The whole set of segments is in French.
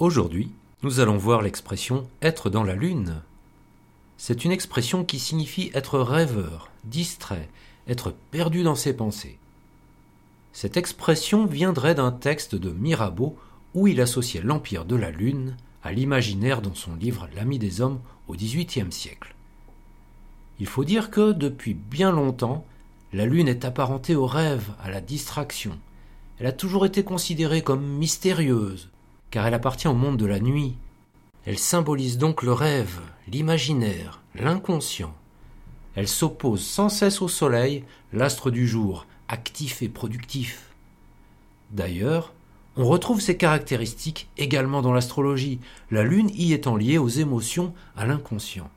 Aujourd'hui, nous allons voir l'expression être dans la lune. C'est une expression qui signifie être rêveur, distrait, être perdu dans ses pensées. Cette expression viendrait d'un texte de Mirabeau où il associait l'empire de la lune à l'imaginaire dans son livre L'ami des hommes au XVIIIe siècle. Il faut dire que, depuis bien longtemps, la lune est apparentée au rêve, à la distraction. Elle a toujours été considérée comme mystérieuse, car elle appartient au monde de la nuit. Elle symbolise donc le rêve, l'imaginaire, l'inconscient. Elle s'oppose sans cesse au soleil, l'astre du jour, actif et productif. D'ailleurs, on retrouve ces caractéristiques également dans l'astrologie, la lune y étant liée aux émotions, à l'inconscient.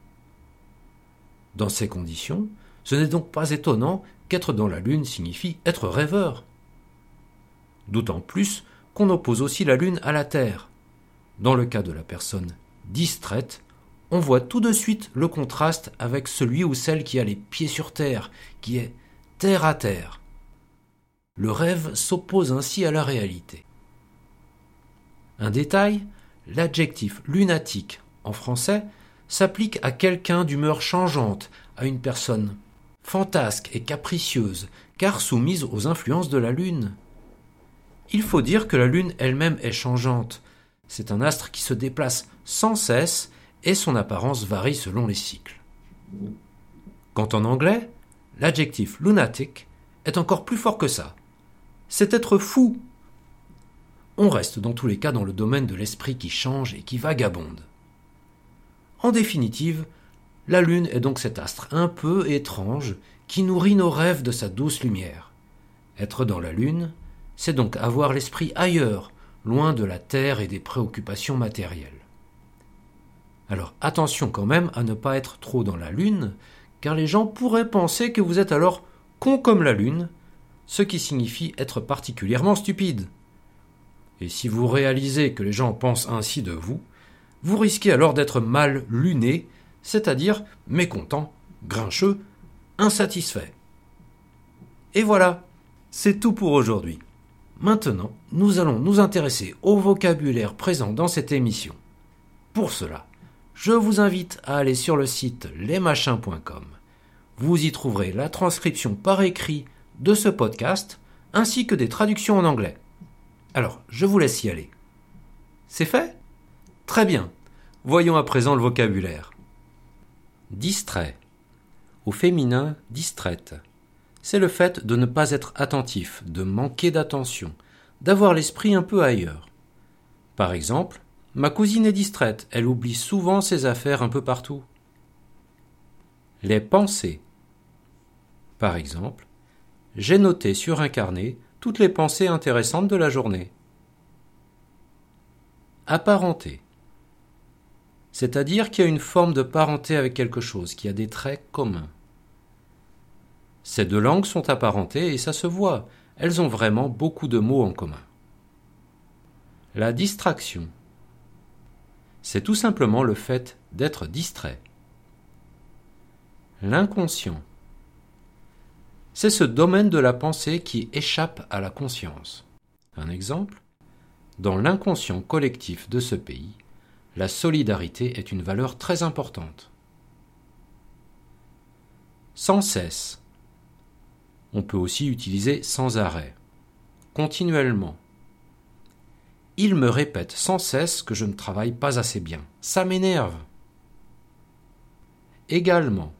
Dans ces conditions, ce n'est donc pas étonnant qu'être dans la lune signifie être rêveur. D'autant plus qu'on oppose aussi la lune à la Terre. Dans le cas de la personne distraite, on voit tout de suite le contraste avec celui ou celle qui a les pieds sur terre, qui est terre à terre. Le rêve s'oppose ainsi à la réalité. Un détail, l'adjectif lunatique en français s'applique à quelqu'un d'humeur changeante, à une personne fantasque et capricieuse, car soumise aux influences de la Lune. Il faut dire que la Lune elle-même est changeante. C'est un astre qui se déplace sans cesse et son apparence varie selon les cycles. Quant en anglais, l'adjectif lunatic est encore plus fort que ça. C'est être fou. On reste dans tous les cas dans le domaine de l'esprit qui change et qui vagabonde. En définitive, la Lune est donc cet astre un peu étrange qui nourrit nos rêves de sa douce lumière. Être dans la Lune, c'est donc avoir l'esprit ailleurs, loin de la terre et des préoccupations matérielles. Alors attention quand même à ne pas être trop dans la lune, car les gens pourraient penser que vous êtes alors con comme la lune, ce qui signifie être particulièrement stupide. Et si vous réalisez que les gens pensent ainsi de vous, vous risquez alors d'être mal luné, c'est-à-dire mécontent, grincheux, insatisfait. Et voilà, c'est tout pour aujourd'hui. Maintenant, nous allons nous intéresser au vocabulaire présent dans cette émission. Pour cela, je vous invite à aller sur le site lesmachins.com. Vous y trouverez la transcription par écrit de ce podcast ainsi que des traductions en anglais. Alors, je vous laisse y aller. C'est fait? Très bien. Voyons à présent le vocabulaire. Distrait. Au féminin, distraite c'est le fait de ne pas être attentif, de manquer d'attention, d'avoir l'esprit un peu ailleurs. Par exemple, ma cousine est distraite, elle oublie souvent ses affaires un peu partout. Les pensées. Par exemple, j'ai noté sur un carnet toutes les pensées intéressantes de la journée. Apparenté. C'est-à-dire qu'il y a une forme de parenté avec quelque chose, qui a des traits communs. Ces deux langues sont apparentées et ça se voit, elles ont vraiment beaucoup de mots en commun. La distraction. C'est tout simplement le fait d'être distrait. L'inconscient. C'est ce domaine de la pensée qui échappe à la conscience. Un exemple Dans l'inconscient collectif de ce pays, la solidarité est une valeur très importante. Sans cesse. On peut aussi utiliser sans arrêt, continuellement. Il me répète sans cesse que je ne travaille pas assez bien. Ça m'énerve. Également.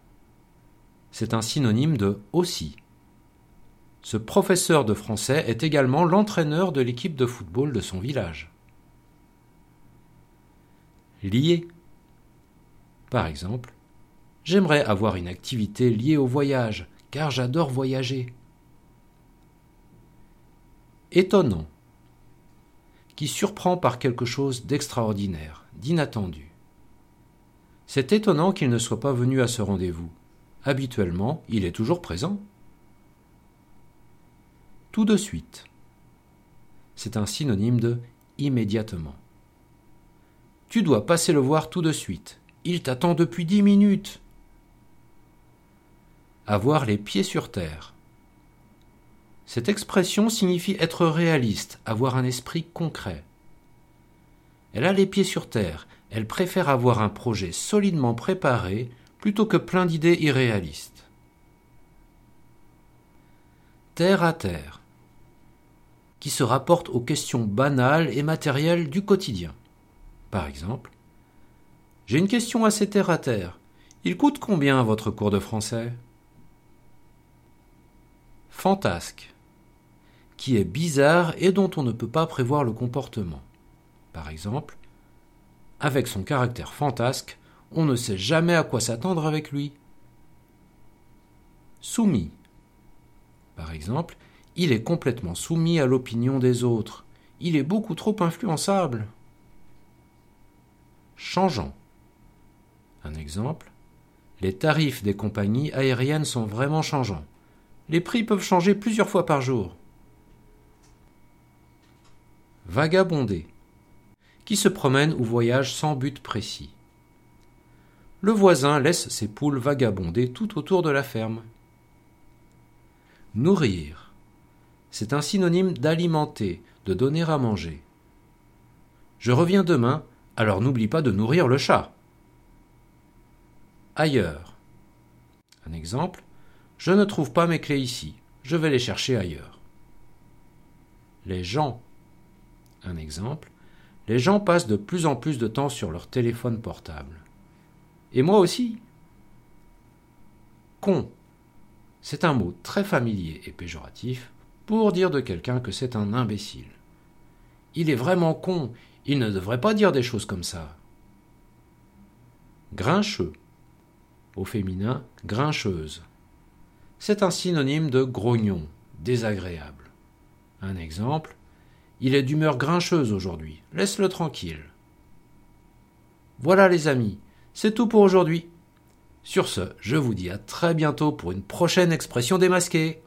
C'est un synonyme de aussi. Ce professeur de français est également l'entraîneur de l'équipe de football de son village. Lié. Par exemple, j'aimerais avoir une activité liée au voyage, car j'adore voyager. Étonnant, qui surprend par quelque chose d'extraordinaire, d'inattendu. C'est étonnant qu'il ne soit pas venu à ce rendez-vous. Habituellement, il est toujours présent. Tout de suite. C'est un synonyme de immédiatement. Tu dois passer le voir tout de suite. Il t'attend depuis dix minutes avoir les pieds sur terre. Cette expression signifie être réaliste, avoir un esprit concret. Elle a les pieds sur terre, elle préfère avoir un projet solidement préparé plutôt que plein d'idées irréalistes. Terre à terre, qui se rapporte aux questions banales et matérielles du quotidien. Par exemple, j'ai une question assez terre à terre. Il coûte combien votre cours de français? Fantasque, qui est bizarre et dont on ne peut pas prévoir le comportement. Par exemple, avec son caractère fantasque, on ne sait jamais à quoi s'attendre avec lui. Soumis. Par exemple, il est complètement soumis à l'opinion des autres. Il est beaucoup trop influençable. Changeant. Un exemple. Les tarifs des compagnies aériennes sont vraiment changeants. Les prix peuvent changer plusieurs fois par jour. Vagabonder. Qui se promène ou voyage sans but précis. Le voisin laisse ses poules vagabonder tout autour de la ferme. Nourrir. C'est un synonyme d'alimenter, de donner à manger. Je reviens demain, alors n'oublie pas de nourrir le chat. Ailleurs. Un exemple. Je ne trouve pas mes clés ici. Je vais les chercher ailleurs. Les gens. Un exemple. Les gens passent de plus en plus de temps sur leur téléphone portable. Et moi aussi. Con. C'est un mot très familier et péjoratif pour dire de quelqu'un que c'est un imbécile. Il est vraiment con, il ne devrait pas dire des choses comme ça. Grincheux. Au féminin, grincheuse. C'est un synonyme de grognon, désagréable. Un exemple. Il est d'humeur grincheuse aujourd'hui. Laisse-le tranquille. Voilà les amis, c'est tout pour aujourd'hui. Sur ce, je vous dis à très bientôt pour une prochaine expression démasquée.